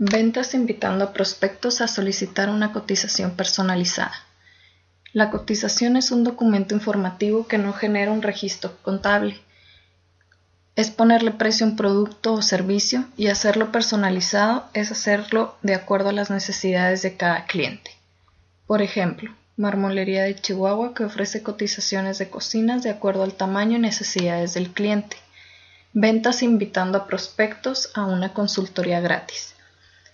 Ventas invitando a prospectos a solicitar una cotización personalizada. La cotización es un documento informativo que no genera un registro contable. Es ponerle precio a un producto o servicio y hacerlo personalizado es hacerlo de acuerdo a las necesidades de cada cliente. Por ejemplo, Marmolería de Chihuahua que ofrece cotizaciones de cocinas de acuerdo al tamaño y necesidades del cliente. Ventas invitando a prospectos a una consultoría gratis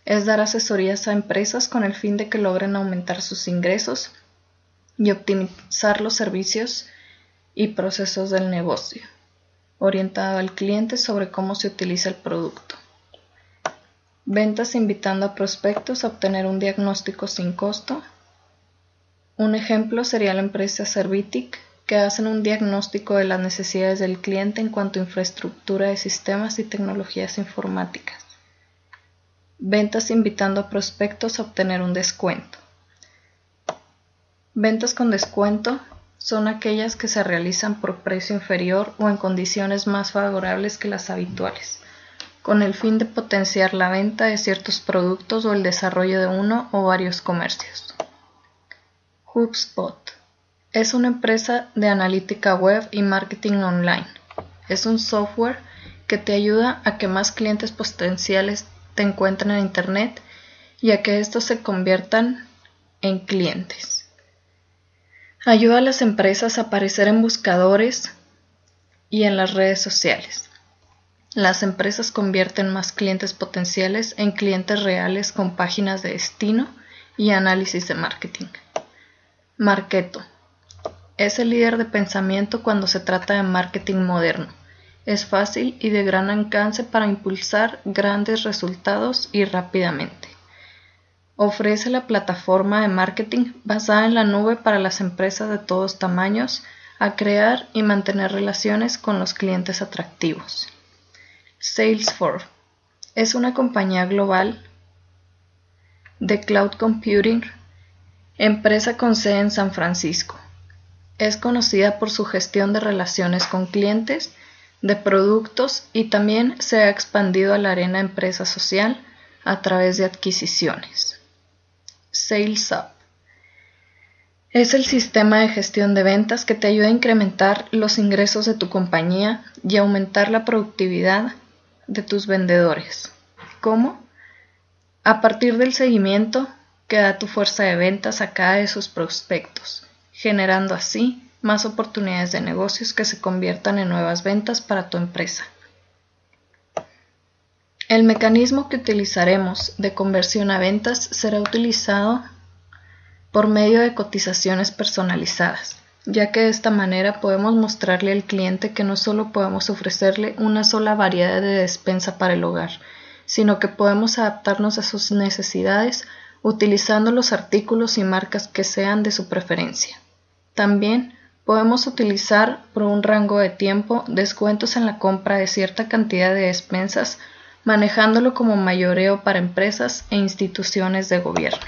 es dar asesorías a empresas con el fin de que logren aumentar sus ingresos y optimizar los servicios y procesos del negocio, orientado al cliente sobre cómo se utiliza el producto. Ventas invitando a prospectos a obtener un diagnóstico sin costo. Un ejemplo sería la empresa Servitic, que hacen un diagnóstico de las necesidades del cliente en cuanto a infraestructura de sistemas y tecnologías informáticas. Ventas invitando a prospectos a obtener un descuento. Ventas con descuento son aquellas que se realizan por precio inferior o en condiciones más favorables que las habituales, con el fin de potenciar la venta de ciertos productos o el desarrollo de uno o varios comercios. HubSpot es una empresa de analítica web y marketing online. Es un software que te ayuda a que más clientes potenciales te encuentren en Internet y a que estos se conviertan en clientes. Ayuda a las empresas a aparecer en buscadores y en las redes sociales. Las empresas convierten más clientes potenciales en clientes reales con páginas de destino y análisis de marketing. Marketo es el líder de pensamiento cuando se trata de marketing moderno es fácil y de gran alcance para impulsar grandes resultados y rápidamente. Ofrece la plataforma de marketing basada en la nube para las empresas de todos tamaños a crear y mantener relaciones con los clientes atractivos. Salesforce es una compañía global de cloud computing, empresa con sede en San Francisco. Es conocida por su gestión de relaciones con clientes de productos y también se ha expandido a la arena empresa social a través de adquisiciones. SalesUp es el sistema de gestión de ventas que te ayuda a incrementar los ingresos de tu compañía y aumentar la productividad de tus vendedores. ¿Cómo? A partir del seguimiento que da tu fuerza de ventas a cada de sus prospectos, generando así más oportunidades de negocios que se conviertan en nuevas ventas para tu empresa. El mecanismo que utilizaremos de conversión a ventas será utilizado por medio de cotizaciones personalizadas, ya que de esta manera podemos mostrarle al cliente que no solo podemos ofrecerle una sola variedad de despensa para el hogar, sino que podemos adaptarnos a sus necesidades utilizando los artículos y marcas que sean de su preferencia. También Podemos utilizar por un rango de tiempo descuentos en la compra de cierta cantidad de despensas, manejándolo como mayoreo para empresas e instituciones de gobierno.